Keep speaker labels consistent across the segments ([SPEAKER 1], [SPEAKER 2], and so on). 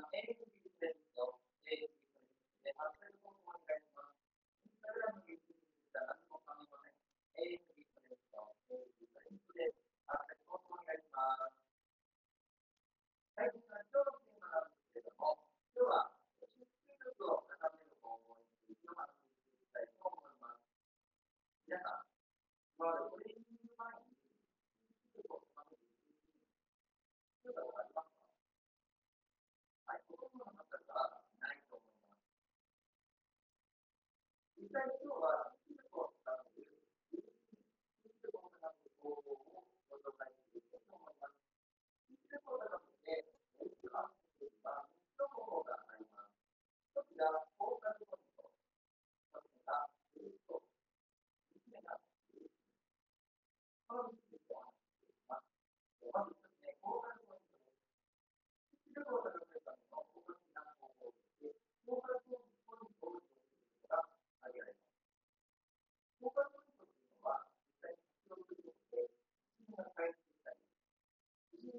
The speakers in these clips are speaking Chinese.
[SPEAKER 1] something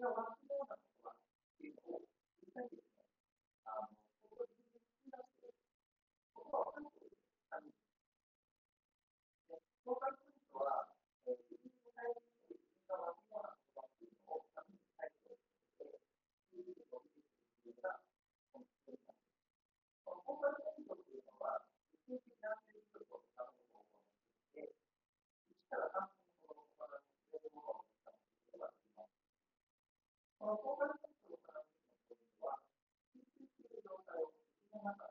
[SPEAKER 1] jobba oh my god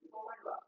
[SPEAKER 1] 你多问了。